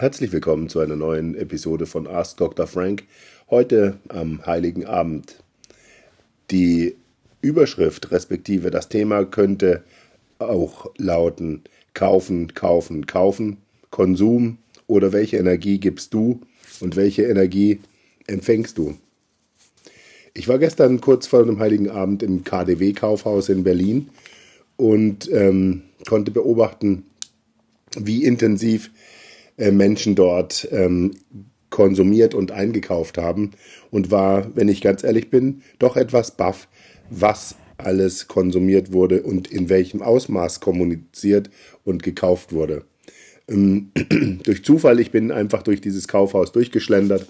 Herzlich willkommen zu einer neuen Episode von Ask Dr. Frank. Heute am Heiligen Abend. Die Überschrift respektive das Thema könnte auch lauten Kaufen, kaufen, kaufen, Konsum oder welche Energie gibst du und welche Energie empfängst du. Ich war gestern kurz vor dem Heiligen Abend im KDW-Kaufhaus in Berlin und ähm, konnte beobachten, wie intensiv äh, Menschen dort ähm, konsumiert und eingekauft haben und war, wenn ich ganz ehrlich bin, doch etwas baff, was alles konsumiert wurde und in welchem Ausmaß kommuniziert und gekauft wurde. Ähm, durch Zufall, ich bin einfach durch dieses Kaufhaus durchgeschlendert,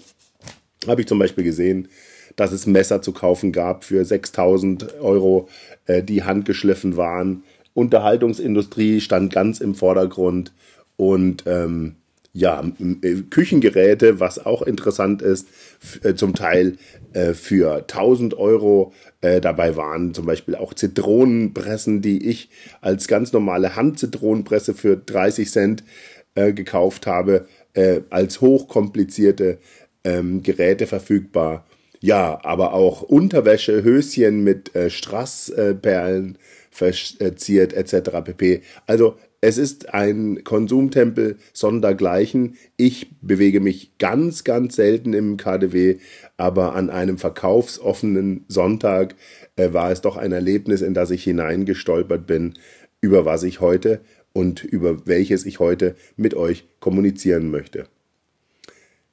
habe ich zum Beispiel gesehen, dass es Messer zu kaufen gab für 6000 Euro, äh, die handgeschliffen waren. Unterhaltungsindustrie stand ganz im Vordergrund und ähm, ja, äh, Küchengeräte, was auch interessant ist, äh, zum Teil äh, für 1000 Euro. Äh, dabei waren zum Beispiel auch Zitronenpressen, die ich als ganz normale Handzitronenpresse für 30 Cent äh, gekauft habe, äh, als hochkomplizierte ähm, Geräte verfügbar. Ja, aber auch Unterwäsche, Höschen mit Strassperlen verziert etc. pp. Also es ist ein Konsumtempel sondergleichen. Ich bewege mich ganz, ganz selten im KDW, aber an einem verkaufsoffenen Sonntag äh, war es doch ein Erlebnis, in das ich hineingestolpert bin, über was ich heute und über welches ich heute mit euch kommunizieren möchte.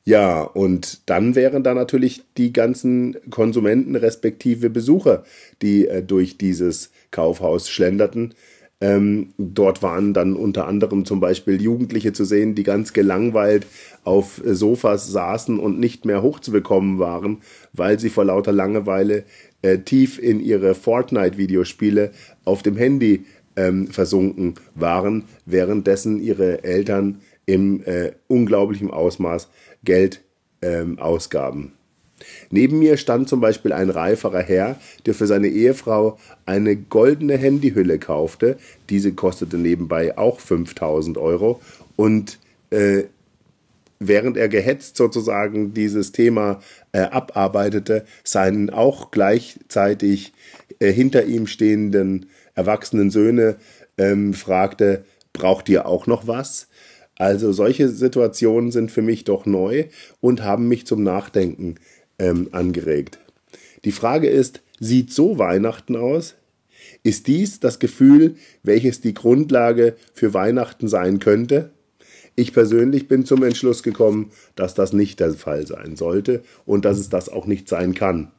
Ja, und dann wären da natürlich die ganzen Konsumenten respektive Besucher, die äh, durch dieses Kaufhaus schlenderten, ähm, dort waren dann unter anderem zum Beispiel Jugendliche zu sehen, die ganz gelangweilt auf Sofas saßen und nicht mehr hochzubekommen waren, weil sie vor lauter Langeweile äh, tief in ihre Fortnite-Videospiele auf dem Handy ähm, versunken waren, währenddessen ihre Eltern im äh, unglaublichen Ausmaß Geld ähm, ausgaben. Neben mir stand zum Beispiel ein reiferer Herr, der für seine Ehefrau eine goldene Handyhülle kaufte. Diese kostete nebenbei auch 5000 Euro. Und äh, während er gehetzt sozusagen dieses Thema äh, abarbeitete, seinen auch gleichzeitig äh, hinter ihm stehenden erwachsenen Söhne ähm, fragte, braucht ihr auch noch was? Also solche Situationen sind für mich doch neu und haben mich zum Nachdenken ähm, angeregt. Die Frage ist, sieht so Weihnachten aus? Ist dies das Gefühl, welches die Grundlage für Weihnachten sein könnte? Ich persönlich bin zum Entschluss gekommen, dass das nicht der Fall sein sollte und dass es das auch nicht sein kann.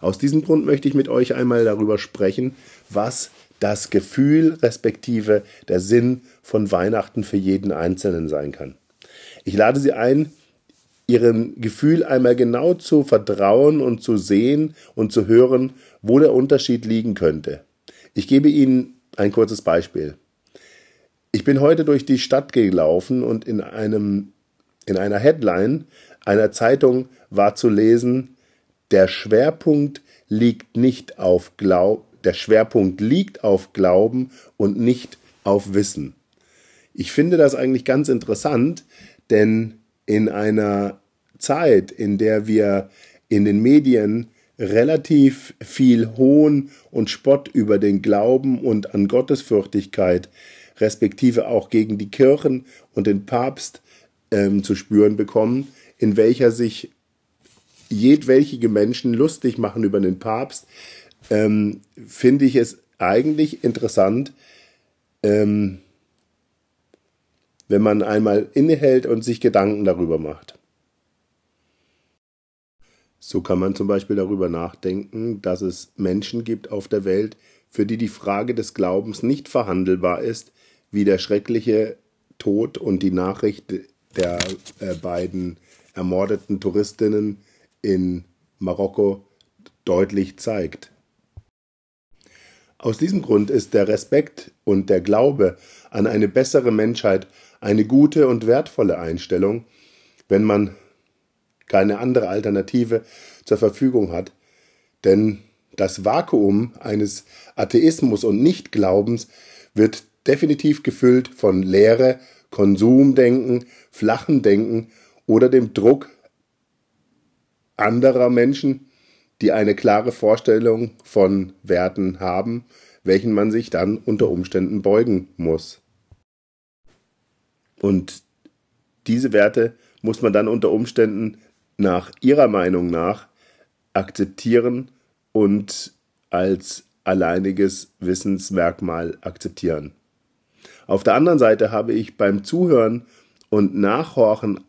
Aus diesem Grund möchte ich mit euch einmal darüber sprechen, was das Gefühl respektive der Sinn von Weihnachten für jeden Einzelnen sein kann. Ich lade Sie ein, ihrem Gefühl einmal genau zu vertrauen und zu sehen und zu hören, wo der Unterschied liegen könnte. Ich gebe Ihnen ein kurzes Beispiel. Ich bin heute durch die Stadt gelaufen und in einem in einer Headline einer Zeitung war zu lesen, der Schwerpunkt liegt nicht auf Glaub, der Schwerpunkt liegt auf Glauben und nicht auf Wissen. Ich finde das eigentlich ganz interessant, denn in einer Zeit, in der wir in den Medien relativ viel Hohn und Spott über den Glauben und an Gottesfürchtigkeit, respektive auch gegen die Kirchen und den Papst ähm, zu spüren bekommen, in welcher sich jedwelche Menschen lustig machen über den Papst, ähm, finde ich es eigentlich interessant, ähm, wenn man einmal innehält und sich Gedanken darüber macht. So kann man zum Beispiel darüber nachdenken, dass es Menschen gibt auf der Welt, für die die Frage des Glaubens nicht verhandelbar ist, wie der schreckliche Tod und die Nachricht der äh, beiden ermordeten Touristinnen in Marokko deutlich zeigt. Aus diesem Grund ist der Respekt und der Glaube an eine bessere Menschheit eine gute und wertvolle Einstellung, wenn man keine andere Alternative zur Verfügung hat. Denn das Vakuum eines Atheismus und Nichtglaubens wird definitiv gefüllt von Leere, Konsumdenken, flachen Denken oder dem Druck anderer Menschen, die eine klare Vorstellung von Werten haben, welchen man sich dann unter Umständen beugen muss. Und diese Werte muss man dann unter Umständen nach ihrer Meinung nach akzeptieren und als alleiniges Wissensmerkmal akzeptieren. Auf der anderen Seite habe ich beim Zuhören und Nachhorchen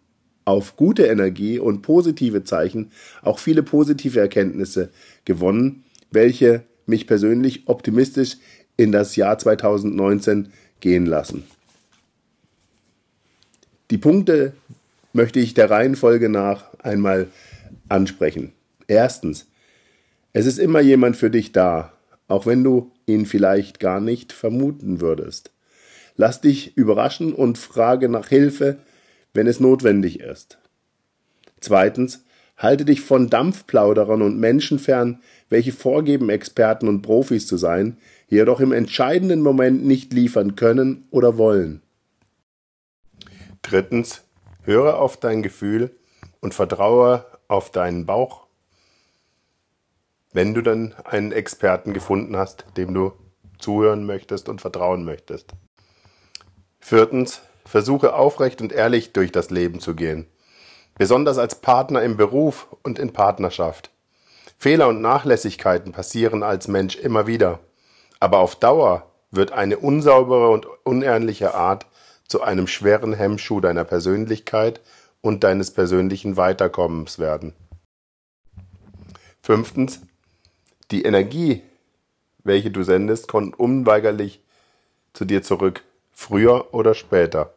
auf gute Energie und positive Zeichen auch viele positive Erkenntnisse gewonnen, welche mich persönlich optimistisch in das Jahr 2019 gehen lassen. Die Punkte möchte ich der Reihenfolge nach einmal ansprechen. Erstens, es ist immer jemand für dich da, auch wenn du ihn vielleicht gar nicht vermuten würdest. Lass dich überraschen und frage nach Hilfe, wenn es notwendig ist. Zweitens, halte dich von Dampfplauderern und Menschen fern, welche vorgeben, Experten und Profis zu sein, jedoch im entscheidenden Moment nicht liefern können oder wollen. Drittens, höre auf dein Gefühl und vertraue auf deinen Bauch, wenn du dann einen Experten gefunden hast, dem du zuhören möchtest und vertrauen möchtest. Viertens, versuche aufrecht und ehrlich durch das Leben zu gehen, besonders als Partner im Beruf und in Partnerschaft. Fehler und Nachlässigkeiten passieren als Mensch immer wieder, aber auf Dauer wird eine unsaubere und unehrliche Art zu einem schweren Hemmschuh deiner Persönlichkeit und deines persönlichen Weiterkommens werden. Fünftens, die Energie, welche du sendest, kommt unweigerlich zu dir zurück, früher oder später.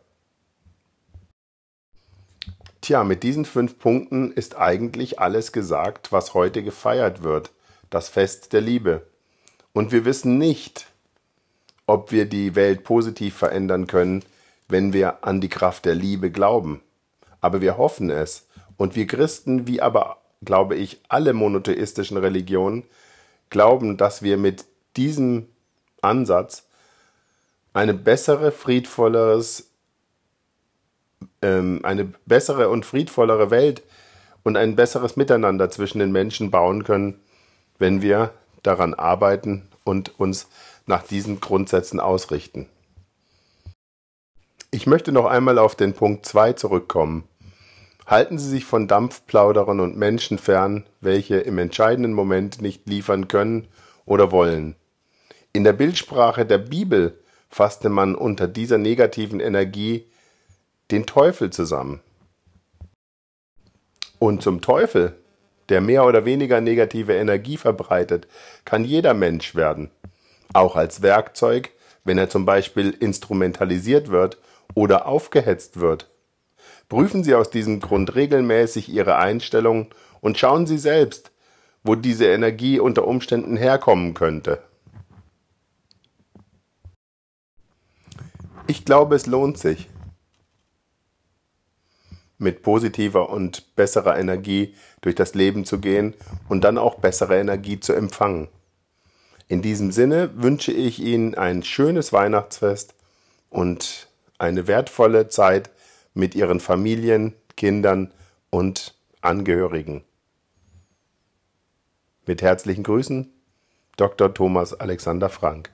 Tja, mit diesen fünf Punkten ist eigentlich alles gesagt, was heute gefeiert wird, das Fest der Liebe. Und wir wissen nicht, ob wir die Welt positiv verändern können, wenn wir an die Kraft der Liebe glauben. Aber wir hoffen es. Und wir Christen, wie aber, glaube ich, alle monotheistischen Religionen, glauben, dass wir mit diesem Ansatz eine bessere, friedvolleres, ähm, eine bessere und friedvollere Welt und ein besseres Miteinander zwischen den Menschen bauen können, wenn wir daran arbeiten und uns nach diesen Grundsätzen ausrichten. Ich möchte noch einmal auf den Punkt 2 zurückkommen. Halten Sie sich von Dampfplauderern und Menschen fern, welche im entscheidenden Moment nicht liefern können oder wollen. In der Bildsprache der Bibel fasste man unter dieser negativen Energie den Teufel zusammen. Und zum Teufel, der mehr oder weniger negative Energie verbreitet, kann jeder Mensch werden, auch als Werkzeug, wenn er zum Beispiel instrumentalisiert wird oder aufgehetzt wird. Prüfen Sie aus diesem Grund regelmäßig Ihre Einstellung und schauen Sie selbst, wo diese Energie unter Umständen herkommen könnte. Ich glaube, es lohnt sich, mit positiver und besserer Energie durch das Leben zu gehen und dann auch bessere Energie zu empfangen. In diesem Sinne wünsche ich Ihnen ein schönes Weihnachtsfest und eine wertvolle Zeit mit ihren Familien, Kindern und Angehörigen. Mit herzlichen Grüßen, Dr. Thomas Alexander Frank.